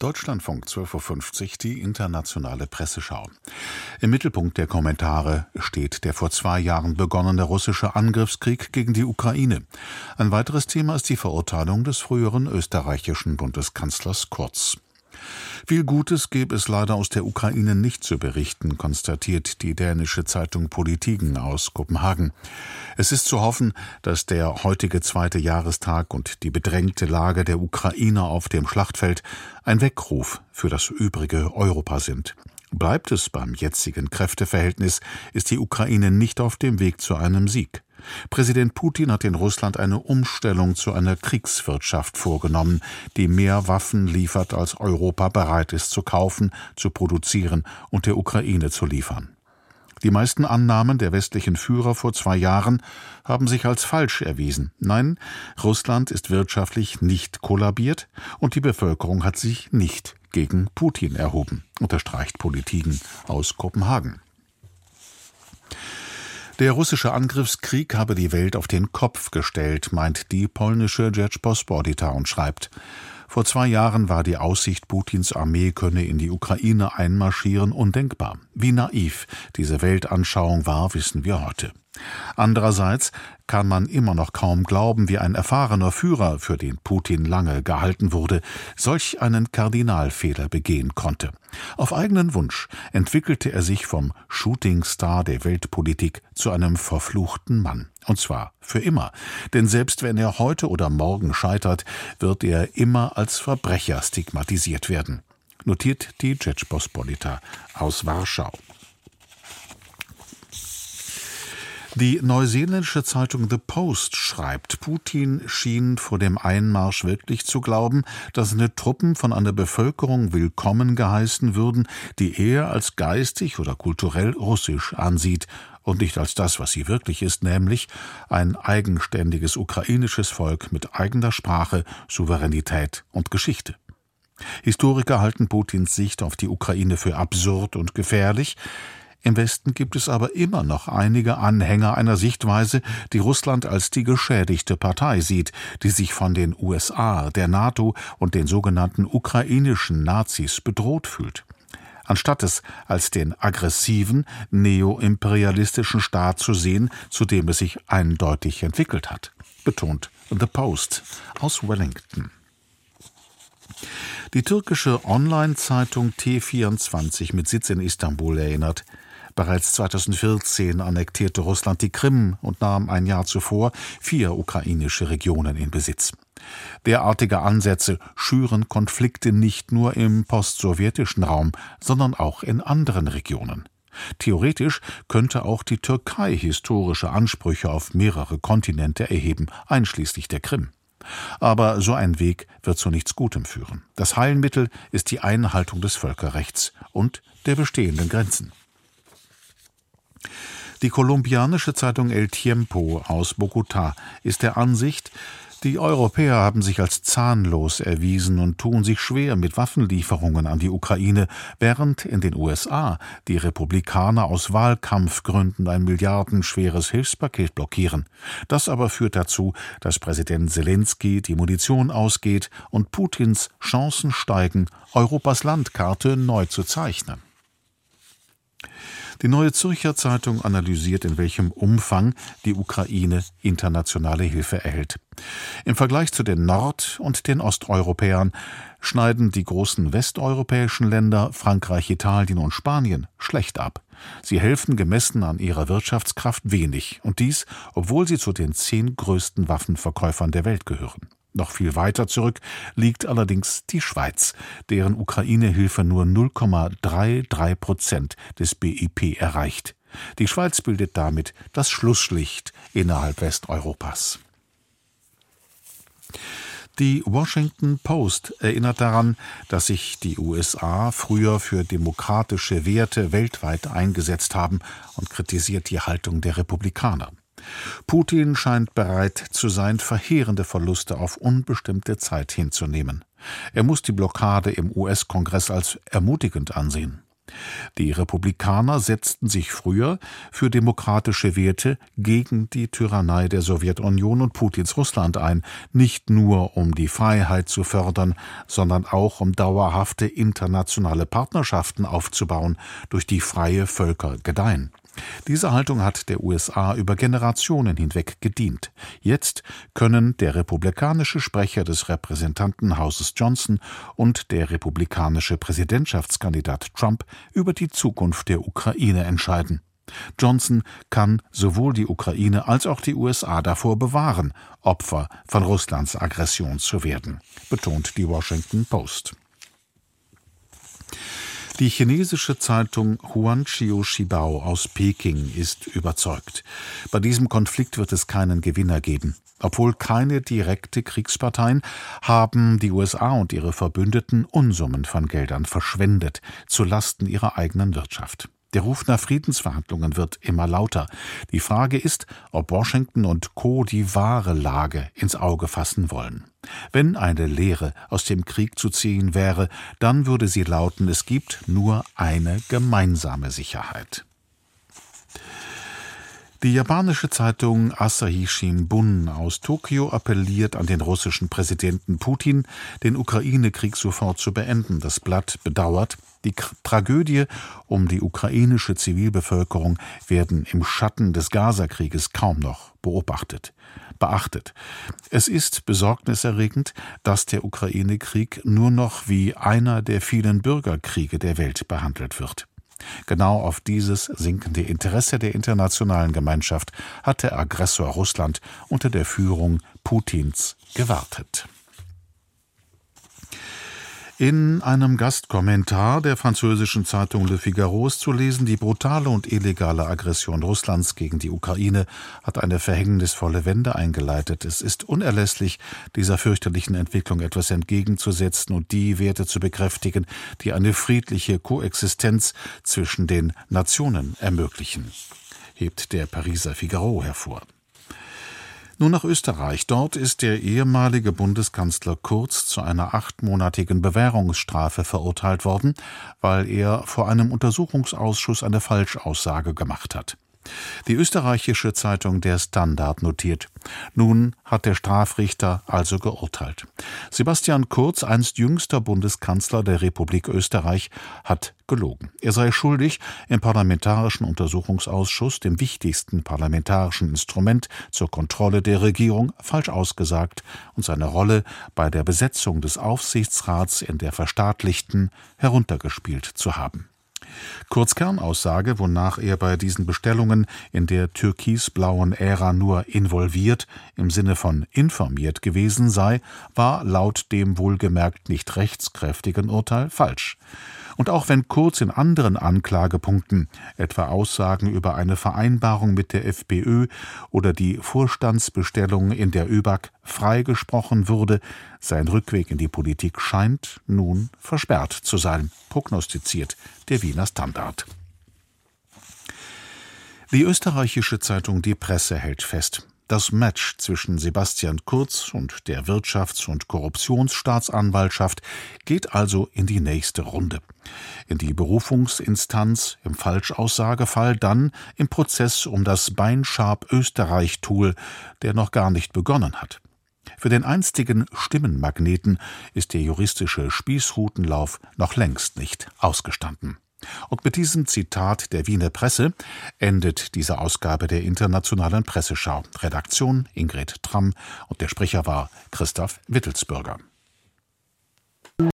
Deutschlandfunk 12.50 Uhr, die internationale Presseschau. Im Mittelpunkt der Kommentare steht der vor zwei Jahren begonnene russische Angriffskrieg gegen die Ukraine. Ein weiteres Thema ist die Verurteilung des früheren österreichischen Bundeskanzlers Kurz. Viel Gutes gäbe es leider aus der Ukraine nicht zu berichten, konstatiert die dänische Zeitung Politiken aus Kopenhagen. Es ist zu hoffen, dass der heutige zweite Jahrestag und die bedrängte Lage der Ukrainer auf dem Schlachtfeld ein Weckruf für das übrige Europa sind. Bleibt es beim jetzigen Kräfteverhältnis, ist die Ukraine nicht auf dem Weg zu einem Sieg. Präsident Putin hat in Russland eine Umstellung zu einer Kriegswirtschaft vorgenommen, die mehr Waffen liefert, als Europa bereit ist zu kaufen, zu produzieren und der Ukraine zu liefern. Die meisten Annahmen der westlichen Führer vor zwei Jahren haben sich als falsch erwiesen. Nein, Russland ist wirtschaftlich nicht kollabiert und die Bevölkerung hat sich nicht gegen Putin erhoben, unterstreicht Politiken aus Kopenhagen. Der russische Angriffskrieg habe die Welt auf den Kopf gestellt, meint die polnische Rzeczpospolita und schreibt, vor zwei Jahren war die Aussicht, Putins Armee könne in die Ukraine einmarschieren, undenkbar. Wie naiv diese Weltanschauung war, wissen wir heute. Andererseits kann man immer noch kaum glauben, wie ein erfahrener Führer, für den Putin lange gehalten wurde, solch einen Kardinalfehler begehen konnte. Auf eigenen Wunsch entwickelte er sich vom Shootingstar der Weltpolitik zu einem verfluchten Mann. Und zwar für immer. Denn selbst wenn er heute oder morgen scheitert, wird er immer als Verbrecher stigmatisiert werden. Notiert die Rzeczpospolita aus Warschau. Die neuseeländische Zeitung The Post schreibt, Putin schien vor dem Einmarsch wirklich zu glauben, dass seine Truppen von einer Bevölkerung willkommen geheißen würden, die er als geistig oder kulturell russisch ansieht und nicht als das, was sie wirklich ist, nämlich ein eigenständiges ukrainisches Volk mit eigener Sprache, Souveränität und Geschichte. Historiker halten Putins Sicht auf die Ukraine für absurd und gefährlich, im Westen gibt es aber immer noch einige Anhänger einer Sichtweise, die Russland als die geschädigte Partei sieht, die sich von den USA, der NATO und den sogenannten ukrainischen Nazis bedroht fühlt anstatt es als den aggressiven neoimperialistischen Staat zu sehen, zu dem es sich eindeutig entwickelt hat, betont The Post aus Wellington. Die türkische Online-Zeitung T24 mit Sitz in Istanbul erinnert, Bereits 2014 annektierte Russland die Krim und nahm ein Jahr zuvor vier ukrainische Regionen in Besitz. Derartige Ansätze schüren Konflikte nicht nur im postsowjetischen Raum, sondern auch in anderen Regionen. Theoretisch könnte auch die Türkei historische Ansprüche auf mehrere Kontinente erheben, einschließlich der Krim. Aber so ein Weg wird zu nichts Gutem führen. Das Heilmittel ist die Einhaltung des Völkerrechts und der bestehenden Grenzen. Die kolumbianische Zeitung El Tiempo aus Bogotá ist der Ansicht, die Europäer haben sich als zahnlos erwiesen und tun sich schwer mit Waffenlieferungen an die Ukraine, während in den USA die Republikaner aus Wahlkampfgründen ein milliardenschweres Hilfspaket blockieren. Das aber führt dazu, dass Präsident Zelensky die Munition ausgeht und Putins Chancen steigen, Europas Landkarte neu zu zeichnen. Die Neue Zürcher Zeitung analysiert, in welchem Umfang die Ukraine internationale Hilfe erhält. Im Vergleich zu den Nord- und den Osteuropäern schneiden die großen westeuropäischen Länder Frankreich, Italien und Spanien schlecht ab. Sie helfen gemessen an ihrer Wirtschaftskraft wenig, und dies, obwohl sie zu den zehn größten Waffenverkäufern der Welt gehören. Noch viel weiter zurück liegt allerdings die Schweiz, deren Ukraine-Hilfe nur 0,33 Prozent des BIP erreicht. Die Schweiz bildet damit das Schlusslicht innerhalb Westeuropas. Die Washington Post erinnert daran, dass sich die USA früher für demokratische Werte weltweit eingesetzt haben und kritisiert die Haltung der Republikaner. Putin scheint bereit zu sein, verheerende Verluste auf unbestimmte Zeit hinzunehmen. Er muss die Blockade im US-Kongress als ermutigend ansehen. Die Republikaner setzten sich früher für demokratische Werte gegen die Tyrannei der Sowjetunion und Putins Russland ein, nicht nur um die Freiheit zu fördern, sondern auch um dauerhafte internationale Partnerschaften aufzubauen, durch die freie Völker gedeihen. Diese Haltung hat der USA über Generationen hinweg gedient. Jetzt können der republikanische Sprecher des Repräsentantenhauses Johnson und der republikanische Präsidentschaftskandidat Trump über die Zukunft der Ukraine entscheiden. Johnson kann sowohl die Ukraine als auch die USA davor bewahren, Opfer von Russlands Aggression zu werden, betont die Washington Post. Die chinesische Zeitung Huanqiu Shibao aus Peking ist überzeugt. Bei diesem Konflikt wird es keinen Gewinner geben. Obwohl keine direkte Kriegsparteien haben die USA und ihre Verbündeten Unsummen von Geldern verschwendet, zu Lasten ihrer eigenen Wirtschaft. Der Ruf nach Friedensverhandlungen wird immer lauter. Die Frage ist, ob Washington und Co. die wahre Lage ins Auge fassen wollen. Wenn eine Lehre aus dem Krieg zu ziehen wäre, dann würde sie lauten, es gibt nur eine gemeinsame Sicherheit. Die japanische Zeitung Asahi Shimbun aus Tokio appelliert an den russischen Präsidenten Putin, den Ukraine-Krieg sofort zu beenden. Das Blatt bedauert, die Tragödie um die ukrainische Zivilbevölkerung werden im Schatten des Gazakrieges kaum noch beobachtet beachtet. Es ist besorgniserregend, dass der Ukraine-Krieg nur noch wie einer der vielen Bürgerkriege der Welt behandelt wird. Genau auf dieses sinkende Interesse der internationalen Gemeinschaft hat der Aggressor Russland unter der Führung Putins gewartet. In einem Gastkommentar der französischen Zeitung Le Figaro ist zu lesen, die brutale und illegale Aggression Russlands gegen die Ukraine hat eine verhängnisvolle Wende eingeleitet. Es ist unerlässlich, dieser fürchterlichen Entwicklung etwas entgegenzusetzen und die Werte zu bekräftigen, die eine friedliche Koexistenz zwischen den Nationen ermöglichen, hebt der Pariser Figaro hervor. Nun nach Österreich. Dort ist der ehemalige Bundeskanzler Kurz zu einer achtmonatigen Bewährungsstrafe verurteilt worden, weil er vor einem Untersuchungsausschuss eine Falschaussage gemacht hat. Die österreichische Zeitung Der Standard notiert. Nun hat der Strafrichter also geurteilt. Sebastian Kurz, einst jüngster Bundeskanzler der Republik Österreich, hat gelogen. Er sei schuldig, im Parlamentarischen Untersuchungsausschuss, dem wichtigsten parlamentarischen Instrument zur Kontrolle der Regierung, falsch ausgesagt und seine Rolle bei der Besetzung des Aufsichtsrats in der verstaatlichten heruntergespielt zu haben. Kurz Kernaussage, wonach er bei diesen Bestellungen in der türkisblauen Ära nur involviert im Sinne von informiert gewesen sei, war laut dem wohlgemerkt nicht rechtskräftigen Urteil falsch. Und auch wenn Kurz in anderen Anklagepunkten, etwa Aussagen über eine Vereinbarung mit der FPÖ oder die Vorstandsbestellung in der ÖBAG freigesprochen würde, sein Rückweg in die Politik scheint nun versperrt zu sein, prognostiziert der Wiener Standard. Die österreichische Zeitung Die Presse hält fest, das Match zwischen Sebastian Kurz und der Wirtschafts- und Korruptionsstaatsanwaltschaft geht also in die nächste Runde. In die Berufungsinstanz im Falschaussagefall, dann im Prozess um das Beinschab Österreich-Tool, der noch gar nicht begonnen hat. Für den einstigen Stimmenmagneten ist der juristische Spießrutenlauf noch längst nicht ausgestanden. Und mit diesem Zitat der Wiener Presse endet diese Ausgabe der Internationalen Presseschau. Redaktion Ingrid Tramm und der Sprecher war Christoph Wittelsbürger.